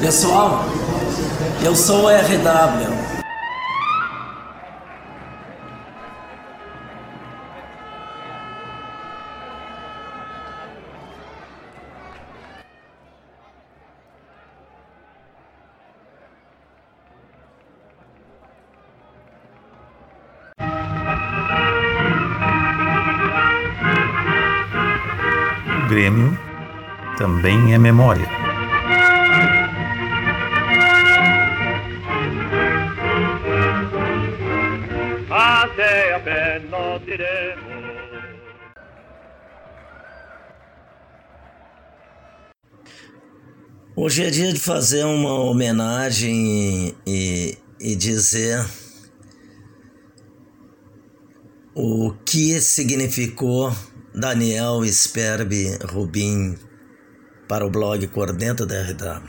Pessoal, eu sou o RW. Também é memória. Hoje é dia de fazer uma homenagem e, e dizer o que significou Daniel Sperbi Rubim para o blog Corneta da RW.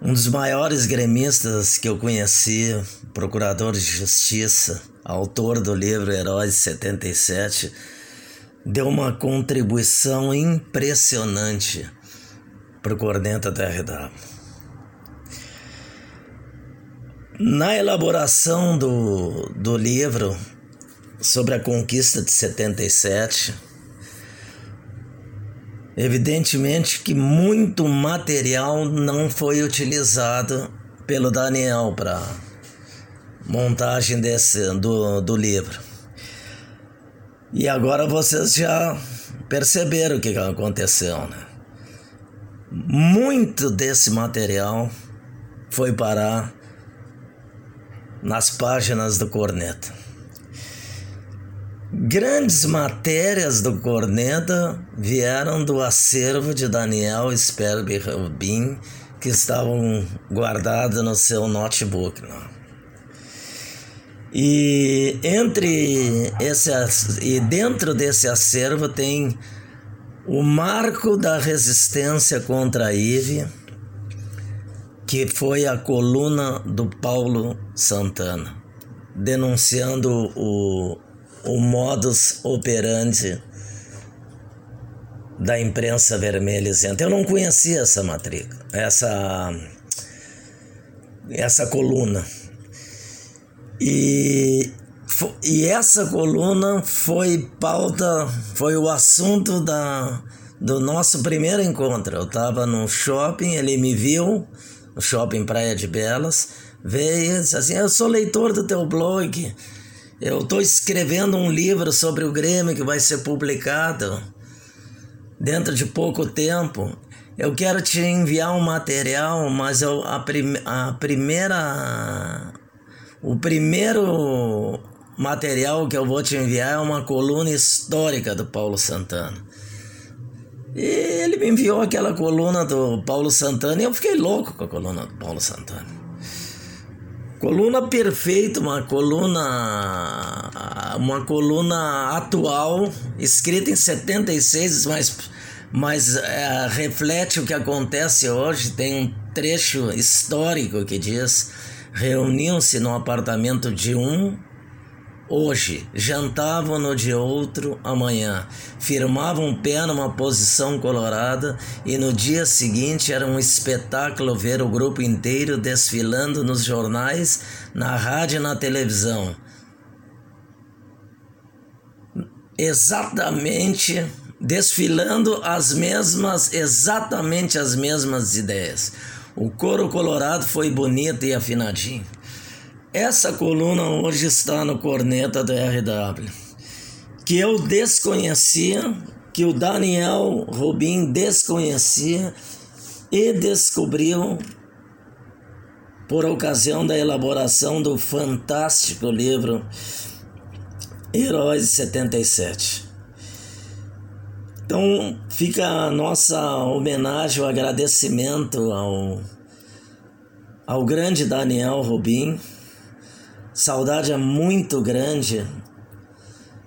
Um dos maiores gremistas que eu conheci, procurador de justiça, autor do livro Heróis 77, deu uma contribuição impressionante para o Corneta da RW. Na elaboração do, do livro sobre a conquista de 77, evidentemente que muito material não foi utilizado pelo Daniel para montagem desse, do, do livro. E agora vocês já perceberam o que aconteceu, né? Muito desse material foi parar nas páginas do Corneta. Grandes matérias do Corneta vieram do acervo de Daniel Sperbi Rubin, que estavam guardadas no seu notebook. Não? E entre esse e dentro desse acervo tem o marco da resistência contra a IVE, que foi a coluna do Paulo Santana, denunciando o, o modus operandi da imprensa vermelha isenta. Eu não conhecia essa matrícula, essa, essa coluna. E e essa coluna foi pauta, foi o assunto da, do nosso primeiro encontro. Eu estava no shopping, ele me viu, no shopping Praia de Belas, veio e disse assim: Eu sou leitor do teu blog, eu estou escrevendo um livro sobre o Grêmio que vai ser publicado dentro de pouco tempo. Eu quero te enviar um material, mas eu, a, prim, a primeira. O primeiro material que eu vou te enviar é uma coluna histórica do Paulo Santana. E ele me enviou aquela coluna do Paulo Santana e eu fiquei louco com a coluna do Paulo Santana. Coluna perfeita, uma coluna uma coluna atual, escrita em 76, mas, mas é, reflete o que acontece hoje. Tem um trecho histórico que diz: reuniam-se no apartamento de um hoje, jantavam no de outro amanhã, firmavam pé numa posição colorada e no dia seguinte era um espetáculo ver o grupo inteiro desfilando nos jornais, na rádio e na televisão. Exatamente desfilando as mesmas, exatamente as mesmas ideias. O coro colorado foi bonito e afinadinho. Essa coluna hoje está no Corneta do RW, que eu desconhecia, que o Daniel Rubin desconhecia e descobriu por ocasião da elaboração do fantástico livro Heróis 77. Então fica a nossa homenagem, o agradecimento ao, ao grande Daniel Rubin Saudade é muito grande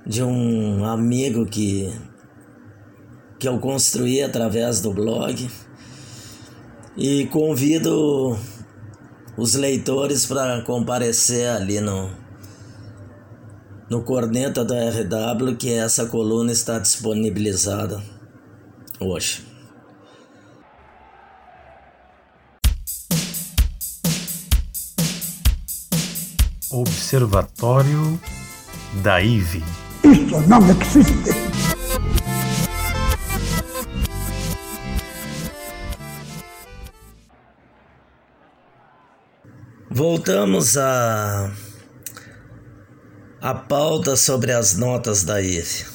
de um amigo que que eu construí através do blog e convido os leitores para comparecer ali no, no corneta da RW, que essa coluna está disponibilizada hoje. Observatório da IVE. Isso não existe. Voltamos a a pauta sobre as notas da IVE.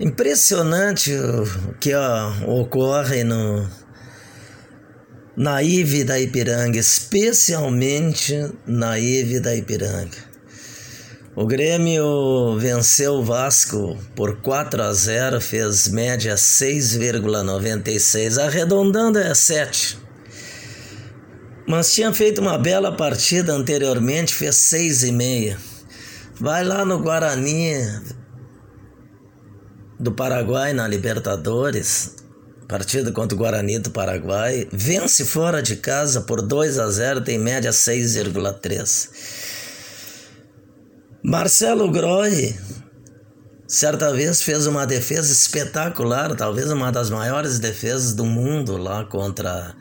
Impressionante o que ó, ocorre no na IVE da Ipiranga, especialmente na IVE da Ipiranga. O Grêmio venceu o Vasco por 4 a 0, fez média 6,96, arredondando é 7. Mas tinha feito uma bela partida anteriormente, fez 6,5. Vai lá no Guarani do Paraguai na Libertadores, partida contra o Guarani do Paraguai, vence fora de casa por 2 a 0, tem média 6,3. Marcelo Groi, certa vez, fez uma defesa espetacular, talvez uma das maiores defesas do mundo lá contra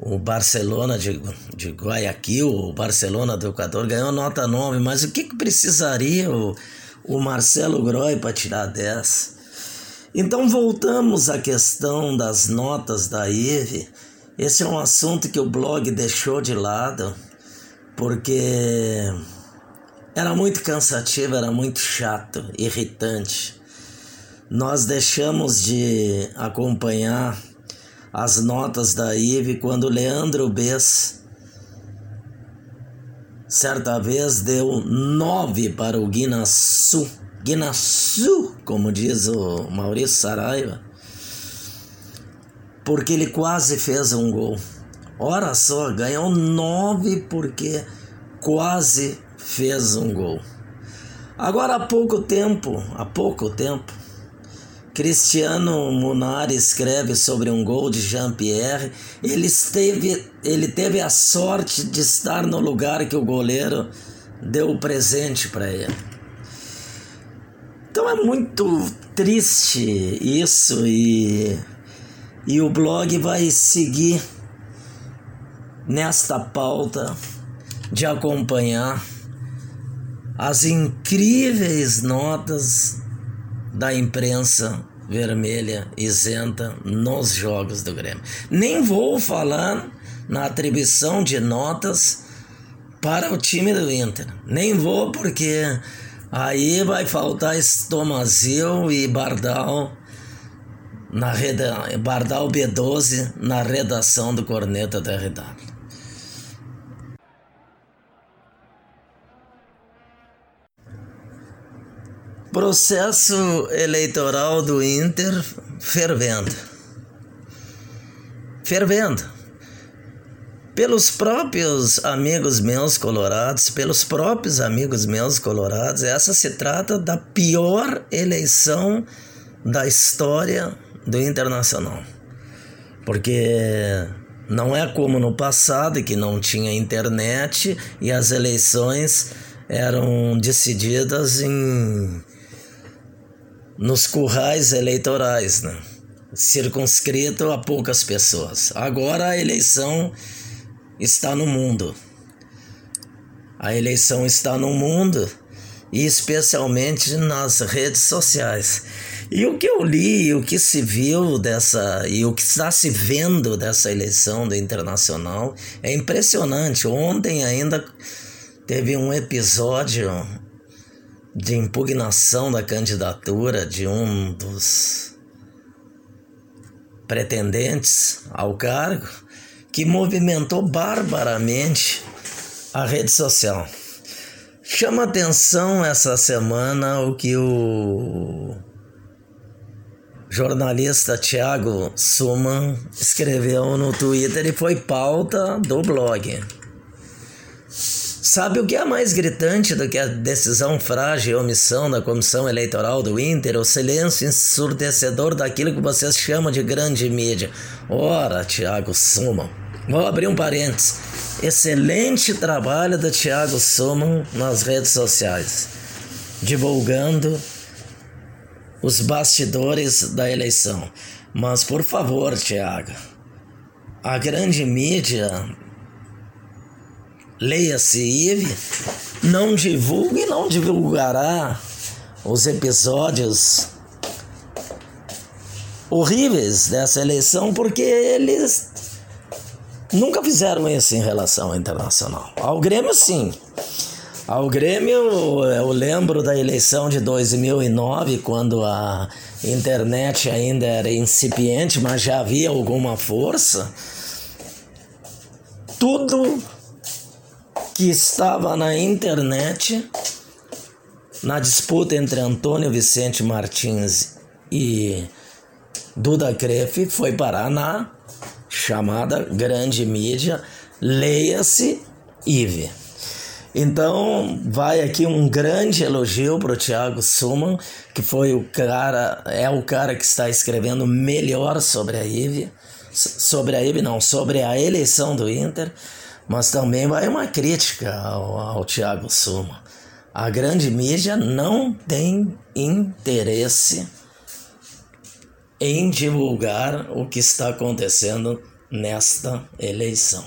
o Barcelona de, de Guayaquil, o Barcelona do Equador, ganhou nota 9, mas o que, que precisaria o, o Marcelo Groi para tirar 10? Então voltamos à questão das notas da IVE. Esse é um assunto que o blog deixou de lado, porque era muito cansativo, era muito chato, irritante. Nós deixamos de acompanhar as notas da IVE quando Leandro Bess certa vez deu nove para o Guinaçu. Guinaçu, como diz o Maurício Saraiva, porque ele quase fez um gol. Ora só, ganhou nove porque quase fez um gol. Agora há pouco tempo, há pouco tempo, Cristiano Munari escreve sobre um gol de Jean-Pierre. Ele teve, ele teve a sorte de estar no lugar que o goleiro deu o presente para ele. Então é muito triste isso e, e o blog vai seguir nesta pauta de acompanhar as incríveis notas da imprensa vermelha isenta nos jogos do Grêmio. Nem vou falar na atribuição de notas para o time do Inter. Nem vou porque aí vai faltar Estomazil e Bardal na reda... Bardal B12 na redação do Corneta da RW. Processo eleitoral do Inter fervendo. Fervendo. Pelos próprios amigos meus colorados, pelos próprios amigos meus colorados, essa se trata da pior eleição da história do Internacional. Porque não é como no passado, que não tinha internet e as eleições eram decididas em nos currais eleitorais, né? circunscrito a poucas pessoas. Agora a eleição está no mundo. A eleição está no mundo e especialmente nas redes sociais. E o que eu li, o que se viu dessa e o que está se vendo dessa eleição do internacional é impressionante. Ontem ainda teve um episódio de impugnação da candidatura de um dos pretendentes ao cargo que movimentou barbaramente a rede social. Chama atenção essa semana o que o jornalista Thiago Suman escreveu no Twitter e foi pauta do blog. Sabe o que é mais gritante do que a decisão frágil e omissão da comissão eleitoral do Inter? O silêncio ensurdecedor daquilo que vocês chamam de grande mídia. Ora, Tiago, sumam. Vou abrir um parênteses. excelente trabalho do Thiago Suman nas redes sociais, divulgando os bastidores da eleição. Mas por favor, Thiago, a grande mídia, leia-se Ive, não divulgue e não divulgará os episódios horríveis dessa eleição porque eles nunca fizeram isso em relação ao internacional. Ao Grêmio, sim. Ao Grêmio, eu lembro da eleição de 2009, quando a internet ainda era incipiente, mas já havia alguma força. Tudo que estava na internet, na disputa entre Antônio Vicente Martins e Duda Crefe, foi parar na chamada grande mídia, leia-se IVE. Então, vai aqui um grande elogio para o Thiago Suman, que foi o cara, é o cara que está escrevendo melhor sobre a IVE, sobre a IVE não, sobre a eleição do Inter, mas também vai uma crítica ao, ao Thiago Suman. A grande mídia não tem interesse em divulgar o que está acontecendo nesta eleição.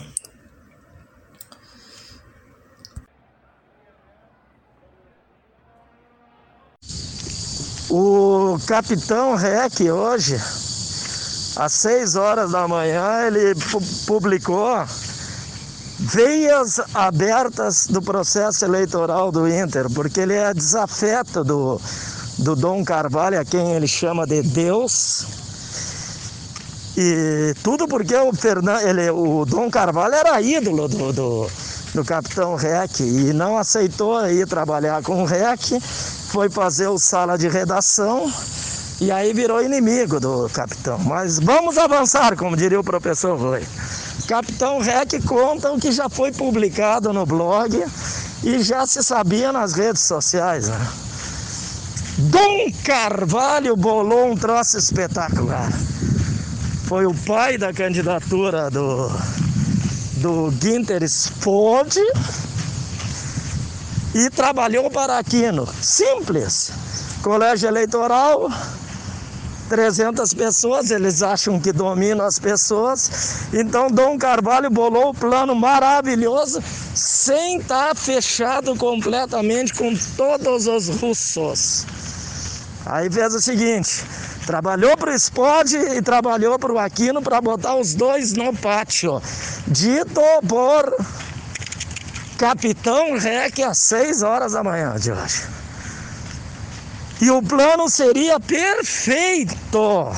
O capitão Rec hoje, às 6 horas da manhã, ele publicou veias abertas do processo eleitoral do Inter, porque ele é desafeto do, do Dom Carvalho, a quem ele chama de Deus. E tudo porque o, Fernando, ele, o Dom Carvalho era ídolo do, do, do capitão Rec e não aceitou ir trabalhar com o Rec, foi fazer o sala de redação e aí virou inimigo do capitão. Mas vamos avançar, como diria o professor Roy. Capitão Rec conta o que já foi publicado no blog e já se sabia nas redes sociais. Né? Dom Carvalho bolou um troço espetacular. Foi o pai da candidatura do, do Ginter Spode e trabalhou para Aquino. Simples. Colégio eleitoral, 300 pessoas, eles acham que dominam as pessoas. Então Dom Carvalho bolou o plano maravilhoso sem estar fechado completamente com todos os russos. Aí fez o seguinte: trabalhou para o Spod e trabalhou para o Aquino para botar os dois no pátio. Dito por Capitão Rec às 6 horas da manhã de hoje. E o plano seria perfeito.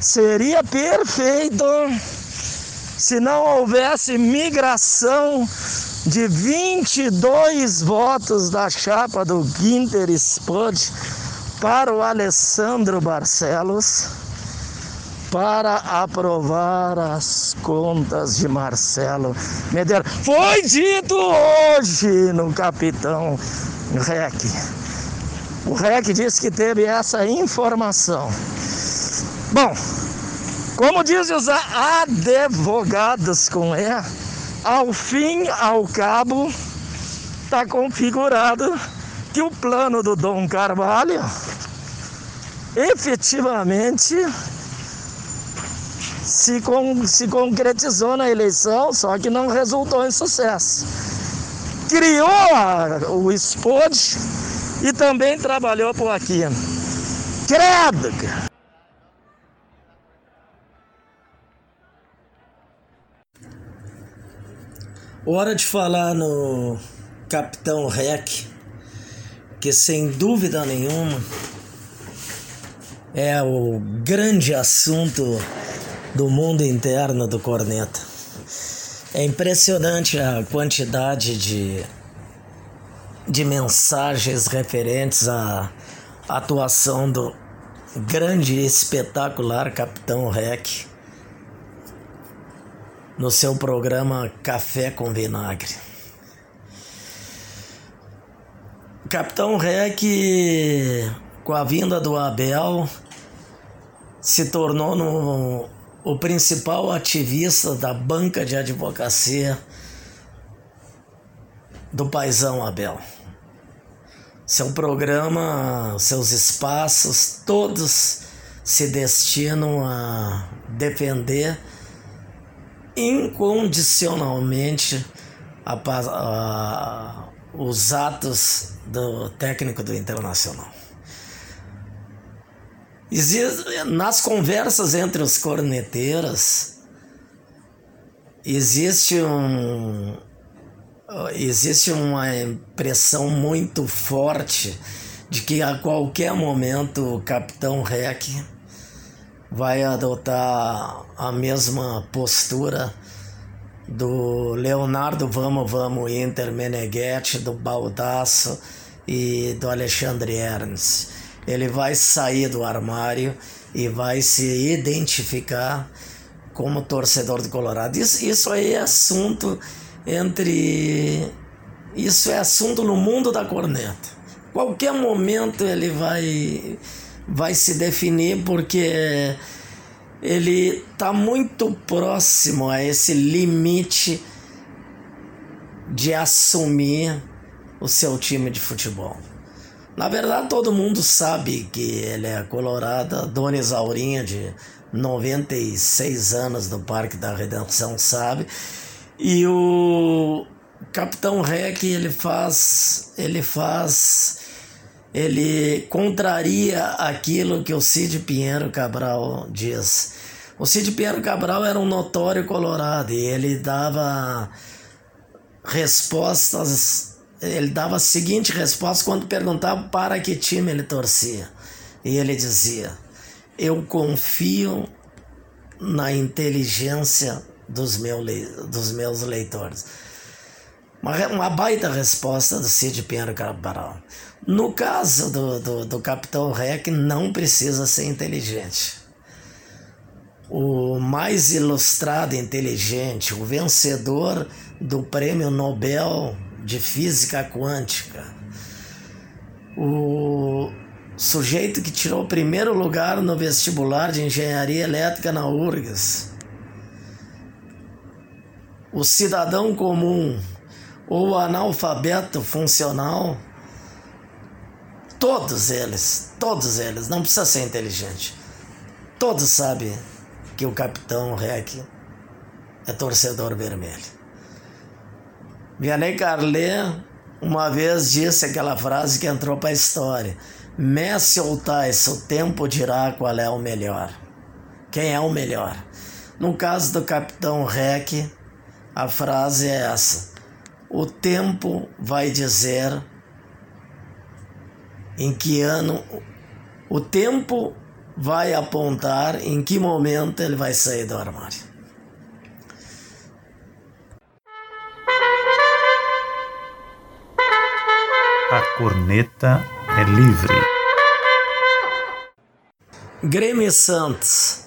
Seria perfeito se não houvesse migração de 22 votos da chapa do Ginter Spud para o Alessandro Barcelos para aprovar as contas de Marcelo Medeiros. Foi dito hoje no Capitão REC. O REC disse que teve essa informação. Bom, como dizem os advogados com E, ao fim, ao cabo, está configurado que o plano do Dom Carvalho efetivamente se, con se concretizou na eleição, só que não resultou em sucesso. Criou a, o SPOD e também trabalhou por aqui. Credo! Hora de falar no Capitão Rec que sem dúvida nenhuma é o grande assunto do mundo interno do corneta. É impressionante a quantidade de, de mensagens referentes à atuação do grande e espetacular Capitão Rec no seu programa Café com Vinagre. Capitão Rec, com a vinda do Abel, se tornou no, o principal ativista da banca de advocacia do paizão Abel. Seu programa, seus espaços, todos se destinam a defender incondicionalmente a, a, os atos do técnico do Internacional. Nas conversas entre os corneteiros, existe um, existe uma impressão muito forte de que a qualquer momento o Capitão Rec vai adotar a mesma postura do Leonardo Vamos Vamos Inter Meneghetti, do Baldasso e do Alexandre Ernst. Ele vai sair do armário e vai se identificar como torcedor do Colorado. Isso, isso aí é assunto entre. Isso é assunto no mundo da corneta. Qualquer momento ele vai, vai se definir porque ele está muito próximo a esse limite de assumir o seu time de futebol. Na verdade, todo mundo sabe que ele é a Dona Isaurinha, de 96 anos do Parque da Redenção, sabe. E o Capitão Rec, ele faz. Ele faz. Ele contraria aquilo que o Cid Pinheiro Cabral diz. O Cid Pinheiro Cabral era um notório colorado e ele dava respostas. Ele dava a seguinte resposta quando perguntava para que time ele torcia. E ele dizia: Eu confio na inteligência dos, meu, dos meus leitores. Uma, uma baita resposta do Cid Pinheiro Cabral. No caso do, do, do Capitão Rec, não precisa ser inteligente. O mais ilustrado inteligente, o vencedor do Prêmio Nobel de Física Quântica, o sujeito que tirou o primeiro lugar no vestibular de Engenharia Elétrica na URGS, o cidadão comum ou analfabeto funcional, todos eles, todos eles, não precisa ser inteligente, todos sabem que o capitão Rec é torcedor vermelho. Vianney Carlet uma vez disse aquela frase que entrou para a história: Messi ou Tyson, o tempo dirá qual é o melhor. Quem é o melhor? No caso do capitão Rec, a frase é essa: O tempo vai dizer em que ano, o tempo vai apontar em que momento ele vai sair do armário. A corneta é livre. Grêmio Santos.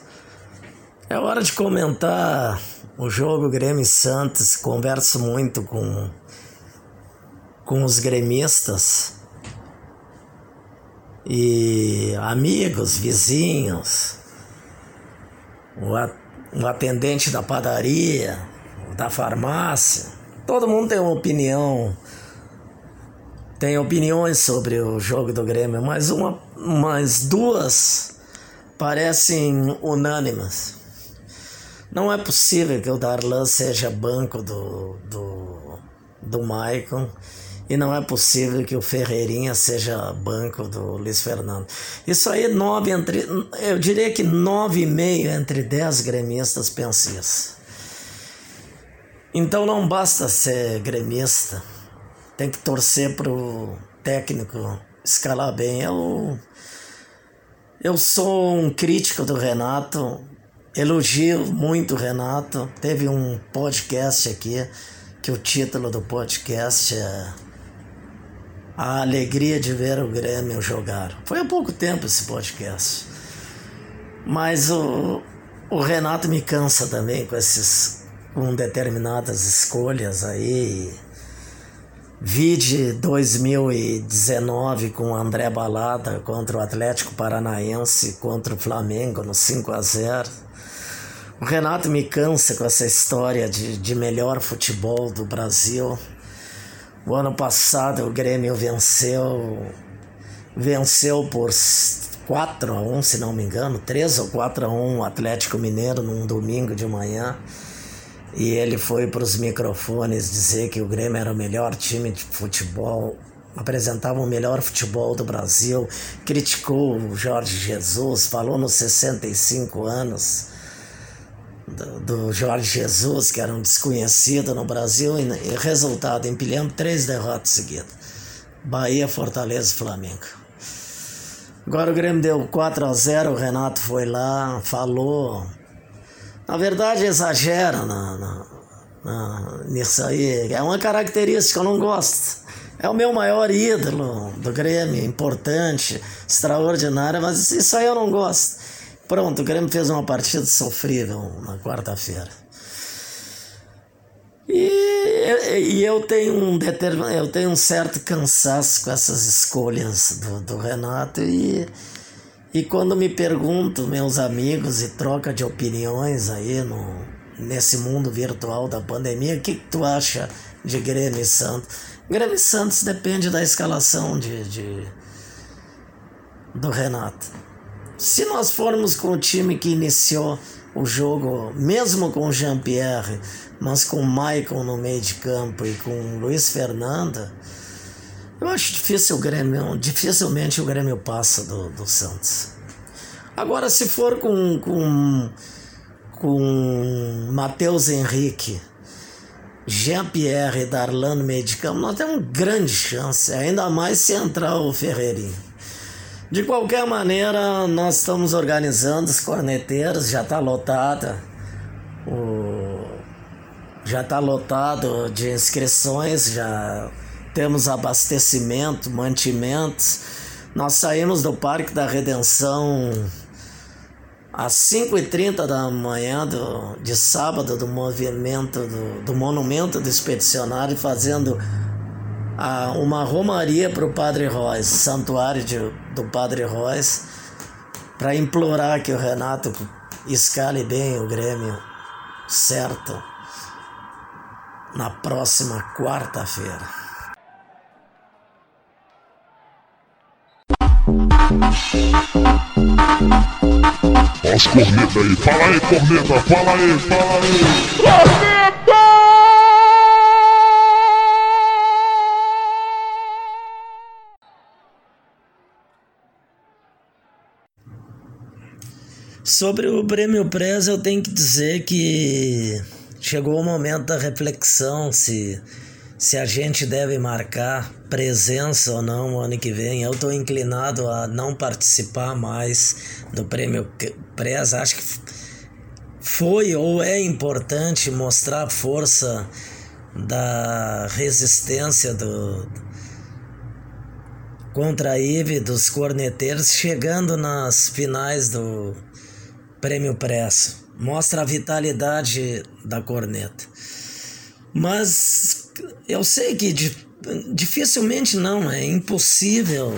É hora de comentar o jogo Grêmio Santos, converso muito com, com os gremistas e amigos, vizinhos, o atendente da padaria, da farmácia, todo mundo tem uma opinião, tem opiniões sobre o jogo do Grêmio, mas uma, mas duas parecem unânimes. Não é possível que o Darlan seja banco do, do, do Maicon e não é possível que o Ferreirinha seja banco do Luiz Fernando. Isso aí, nove entre. Eu diria que nove e meio entre dez gremistas pensam isso. Então não basta ser gremista, tem que torcer pro técnico escalar bem. Eu, eu sou um crítico do Renato, Elogio muito o Renato. Teve um podcast aqui que o título do podcast é A Alegria de Ver o Grêmio Jogar. Foi há pouco tempo esse podcast. Mas o, o Renato me cansa também com esses com determinadas escolhas aí. Vide 2019 com André Balada contra o Atlético Paranaense contra o Flamengo no 5 a 0 o Renato me cansa com essa história de, de melhor futebol do Brasil. O ano passado o Grêmio venceu venceu por 4 a 1, se não me engano, 3 ou 4 a 1 o Atlético Mineiro num domingo de manhã. E ele foi para os microfones dizer que o Grêmio era o melhor time de futebol, apresentava o melhor futebol do Brasil, criticou o Jorge Jesus, falou nos 65 anos do, do Jorge Jesus, que era um desconhecido no Brasil, e, e resultado, empilhamos três derrotas seguidas. Bahia, Fortaleza e Flamengo. Agora o Grêmio deu 4 a 0 o Renato foi lá, falou. Na verdade, exagera na, na, na, nisso aí. É uma característica que eu não gosto. É o meu maior ídolo do Grêmio, importante, extraordinário, mas isso aí eu não gosto. Pronto, o Grêmio fez uma partida sofrível na quarta-feira. E, e, eu tenho um determin, eu tenho um certo cansaço com essas escolhas do, do Renato e, e quando me pergunto, meus amigos, e troca de opiniões aí no, nesse mundo virtual da pandemia, o que, que tu acha de Grêmio e Santos? Grêmio e Santos depende da escalação de, de do Renato. Se nós formos com o time que iniciou o jogo, mesmo com Jean-Pierre, mas com Michael no meio de campo e com Luiz Fernando, eu acho difícil o Grêmio, dificilmente o Grêmio passa do, do Santos. Agora, se for com, com, com Matheus Henrique, Jean-Pierre e Darlan no meio de campo, nós temos grande chance, ainda mais se entrar o Ferreirinho. De qualquer maneira, nós estamos organizando os corneteiros, já está lotada. O... Já está lotado de inscrições, já temos abastecimento, mantimentos. Nós saímos do Parque da Redenção às 5h30 da manhã do, de sábado do movimento do, do monumento do expedicionário, fazendo a, uma romaria para o Padre Royce, santuário de, do Padre Royce, para implorar que o Renato escale bem o Grêmio certo na próxima quarta-feira. As cornetas aí, fala aí, corneta, fala aí, fala aí. Corneta! Sobre o Prêmio Press, eu tenho que dizer que chegou o momento da reflexão se, se a gente deve marcar presença ou não o ano que vem. Eu estou inclinado a não participar mais do Prêmio Press. Acho que foi ou é importante mostrar a força da resistência do contra a IVE dos corneteiros chegando nas finais do Prêmio Press. Mostra a vitalidade da corneta. Mas eu sei que dificilmente não, é impossível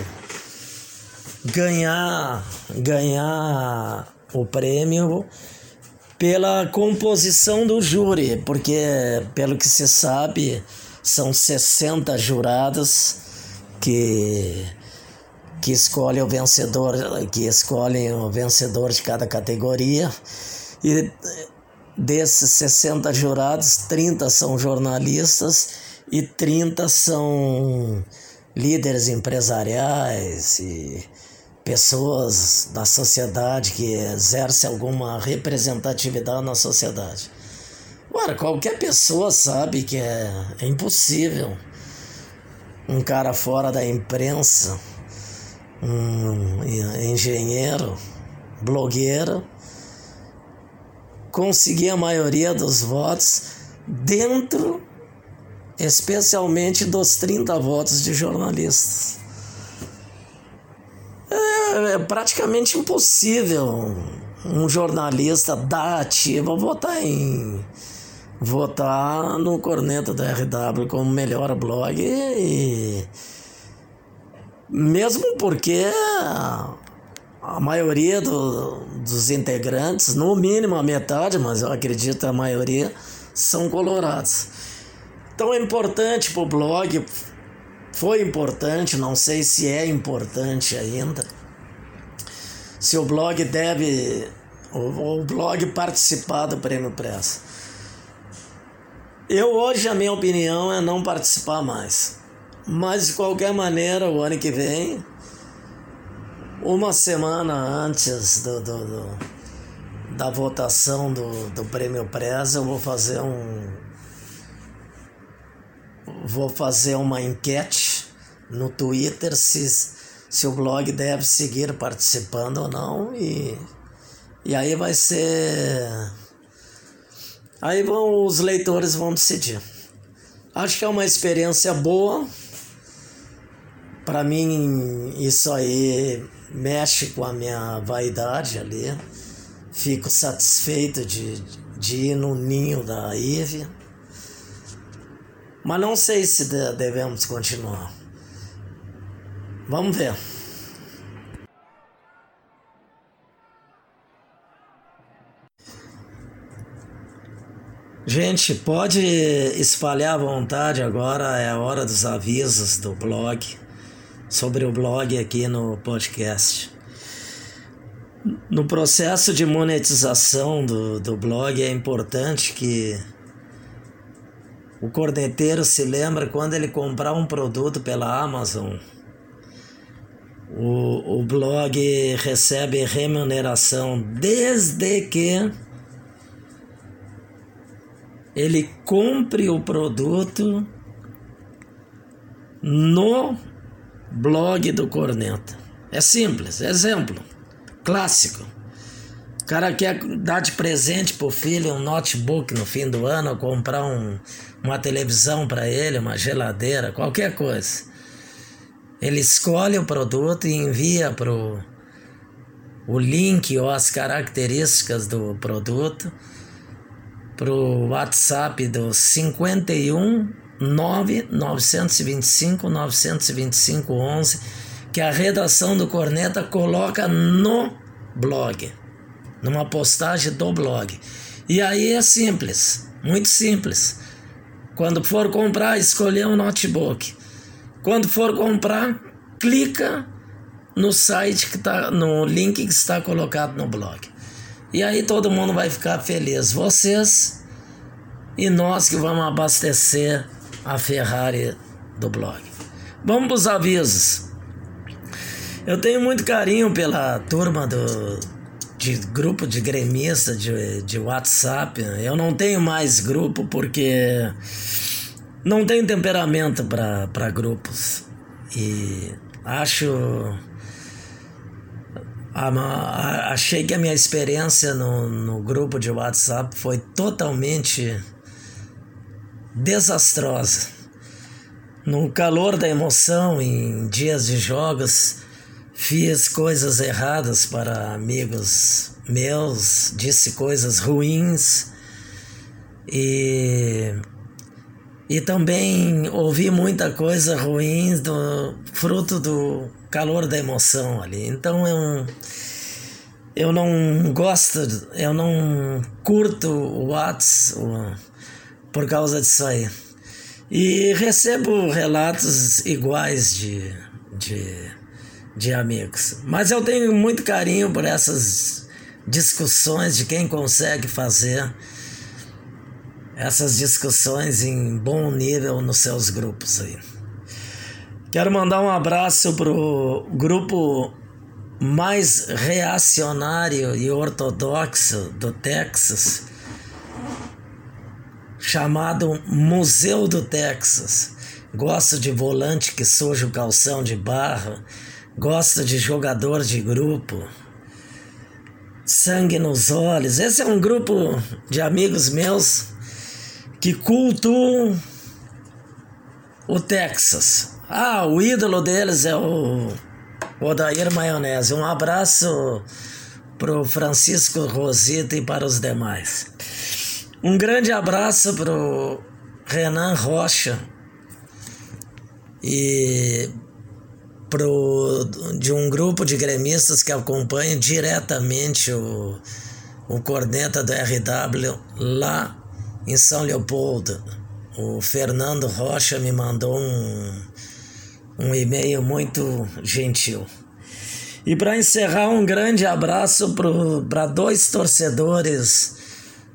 ganhar ganhar o prêmio pela composição do júri, porque pelo que se sabe, são 60 jurados que que escolhe o vencedor, que escolhem o vencedor de cada categoria. E desses 60 jurados, 30 são jornalistas e 30 são líderes empresariais e pessoas da sociedade que exercem alguma representatividade na sociedade. Agora, qualquer pessoa sabe que é, é impossível um cara fora da imprensa um engenheiro, blogueiro, conseguir a maioria dos votos dentro, especialmente dos 30 votos de jornalistas. É, é praticamente impossível um jornalista da ativa votar em votar no corneta da RW como melhor blog e mesmo porque a maioria do, dos integrantes, no mínimo a metade, mas eu acredito a maioria, são colorados. Então é importante para o blog, foi importante, não sei se é importante ainda. Se o blog deve, o, o blog participar do Prêmio Pressa. Eu hoje a minha opinião é não participar mais. Mas de qualquer maneira, o ano que vem, uma semana antes do, do, do da votação do, do Prêmio Preza, eu vou fazer um. Vou fazer uma enquete no Twitter se, se o blog deve seguir participando ou não. E, e aí vai ser. Aí vão, os leitores vão decidir. Acho que é uma experiência boa. Para mim, isso aí mexe com a minha vaidade ali. Fico satisfeito de, de ir no ninho da Ivy. Mas não sei se devemos continuar. Vamos ver. Gente, pode espalhar à vontade agora, é a hora dos avisos do blog, sobre o blog aqui no podcast. No processo de monetização do, do blog é importante que o corneteiro se lembre quando ele comprar um produto pela Amazon. O, o blog recebe remuneração desde que ele compre o produto no blog do Corneta. É simples, exemplo. Clássico. O cara quer dar de presente pro filho um notebook no fim do ano, comprar um, uma televisão para ele, uma geladeira, qualquer coisa. Ele escolhe o produto e envia pro o link ou as características do produto pro WhatsApp do 51 925 925 11 que a redação do Corneta coloca no blog, numa postagem do blog. E aí é simples, muito simples. Quando for comprar, escolher um notebook. Quando for comprar, clica no site que tá, no link que está colocado no blog. E aí todo mundo vai ficar feliz. Vocês e nós que vamos abastecer a Ferrari do blog. Vamos para os avisos. Eu tenho muito carinho pela turma do de grupo de gremista de, de WhatsApp. Eu não tenho mais grupo porque não tenho temperamento para grupos. E acho. A, a, achei que a minha experiência no, no grupo de WhatsApp foi totalmente desastrosa. No calor da emoção, em dias de jogos, Fiz coisas erradas para amigos meus, disse coisas ruins e, e também ouvi muita coisa ruim do fruto do calor da emoção ali. Então eu, eu não gosto, eu não curto o WhatsApp por causa disso aí. E recebo relatos iguais de, de de amigos. Mas eu tenho muito carinho por essas discussões de quem consegue fazer essas discussões em bom nível nos seus grupos aí. Quero mandar um abraço pro grupo mais reacionário e ortodoxo do Texas, chamado Museu do Texas. Gosto de volante que suja o calção de barro gosta de jogador de grupo, sangue nos olhos. Esse é um grupo de amigos meus que cultuam o Texas. Ah, o ídolo deles é o Odair Maionese. Um abraço pro Francisco Rosita e para os demais. Um grande abraço pro Renan Rocha e pro, de um grupo de gremistas que acompanha diretamente o, o corneta do RW lá em São Leopoldo, o Fernando Rocha me mandou um, um e-mail muito gentil. E para encerrar, um grande abraço para dois torcedores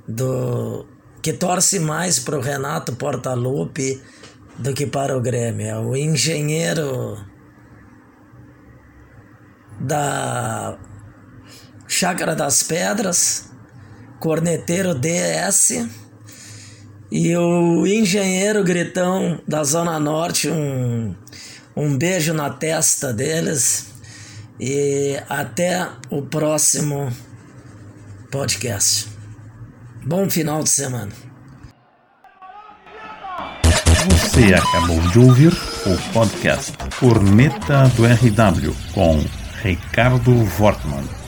do que torce mais para o Renato Portaluppi do que para o Grêmio. É o engenheiro da Chácara das Pedras, corneteiro DS, e o engenheiro Gritão da Zona Norte, um, um beijo na testa deles. E até o próximo podcast. Bom final de semana. Você acabou de ouvir o podcast Corneta do RW com Ricardo Wortmann.